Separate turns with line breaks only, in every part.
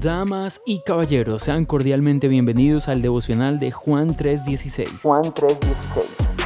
Damas y caballeros, sean cordialmente bienvenidos al devocional de Juan 3:16.
Juan 3:16.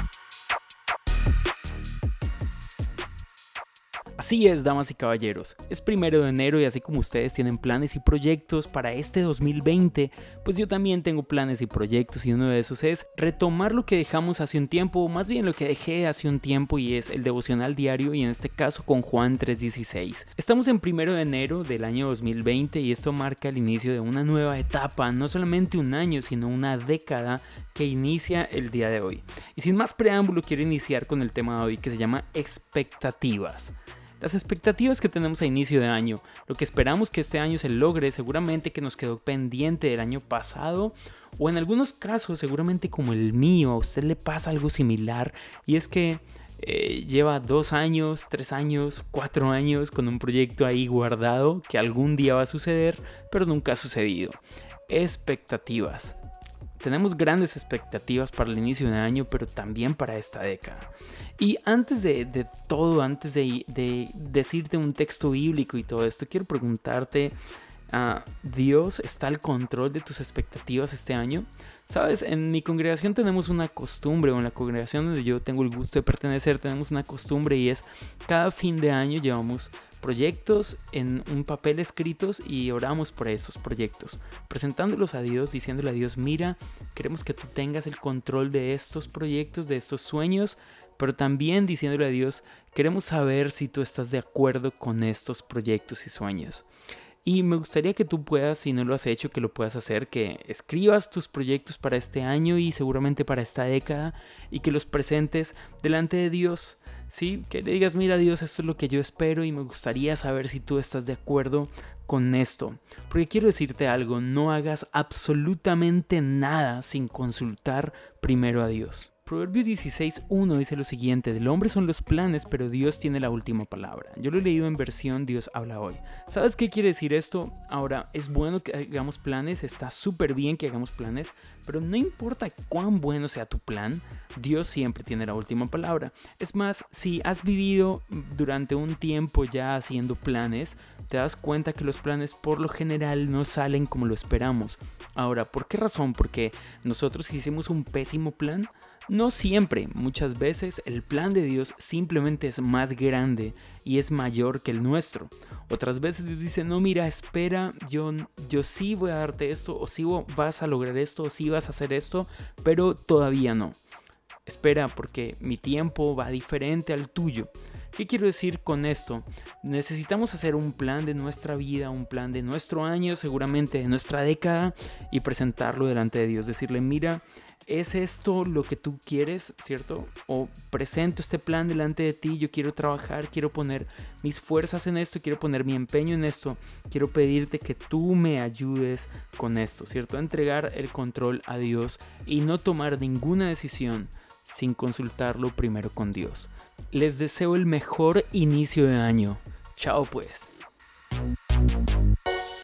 Así es, damas y caballeros. Es primero de enero y así como ustedes tienen planes y proyectos para este 2020, pues yo también tengo planes y proyectos y uno de esos es retomar lo que dejamos hace un tiempo, o más bien lo que dejé hace un tiempo y es el devocional diario y en este caso con Juan 3.16. Estamos en primero de enero del año 2020 y esto marca el inicio de una nueva etapa, no solamente un año, sino una década que inicia el día de hoy. Y sin más preámbulo quiero iniciar con el tema de hoy que se llama expectativas. Las expectativas que tenemos a inicio de año, lo que esperamos que este año se logre, seguramente que nos quedó pendiente del año pasado, o en algunos casos, seguramente como el mío, a usted le pasa algo similar, y es que eh, lleva dos años, tres años, cuatro años con un proyecto ahí guardado que algún día va a suceder, pero nunca ha sucedido. Expectativas. Tenemos grandes expectativas para el inicio de año, pero también para esta década. Y antes de, todo, antes de, decirte un texto bíblico y todo esto, quiero preguntarte, uh, ¿Dios está al control de tus expectativas este año? Sabes, en mi congregación tenemos una costumbre, o en la congregación donde yo tengo el gusto de pertenecer, tenemos una costumbre y es cada fin de año llevamos proyectos en un papel escritos y oramos por esos proyectos, presentándolos a Dios, diciéndole a Dios, mira, queremos que tú tengas el control de estos proyectos, de estos sueños, pero también diciéndole a Dios, queremos saber si tú estás de acuerdo con estos proyectos y sueños. Y me gustaría que tú puedas, si no lo has hecho, que lo puedas hacer, que escribas tus proyectos para este año y seguramente para esta década y que los presentes delante de Dios ¿sí? Que le digas, mira Dios, esto es lo que yo espero y me gustaría saber si tú estás de acuerdo con esto. Porque quiero decirte algo, no hagas absolutamente nada sin consultar primero a Dios. Proverbios 16.1 dice lo siguiente, del hombre son los planes, pero Dios tiene la última palabra. Yo lo he leído en versión Dios habla hoy. ¿Sabes qué quiere decir esto? Ahora, es bueno que hagamos planes, está súper bien que hagamos planes, pero no importa cuán bueno sea tu plan, Dios siempre tiene la última palabra. Es más, si has vivido durante un tiempo ya haciendo planes, te das cuenta que los planes por lo general no salen como lo esperamos. Ahora, ¿por qué razón? Porque nosotros hicimos un pésimo plan no siempre, muchas veces el plan de Dios simplemente es más grande y es mayor que el nuestro. Otras veces Dios dice, no, mira, espera, yo, yo sí voy a darte esto, o sí vas a lograr esto, o sí vas a hacer esto, pero todavía no. Espera, porque mi tiempo va diferente al tuyo. ¿Qué quiero decir con esto? Necesitamos hacer un plan de nuestra vida, un plan de nuestro año, seguramente de nuestra década, y presentarlo delante de Dios. Decirle, mira, ¿es esto lo que tú quieres, cierto? O presento este plan delante de ti, yo quiero trabajar, quiero poner mis fuerzas en esto, quiero poner mi empeño en esto, quiero pedirte que tú me ayudes con esto, ¿cierto? Entregar el control a Dios y no tomar ninguna decisión sin consultarlo primero con Dios. Les deseo el mejor inicio de año. Chao pues.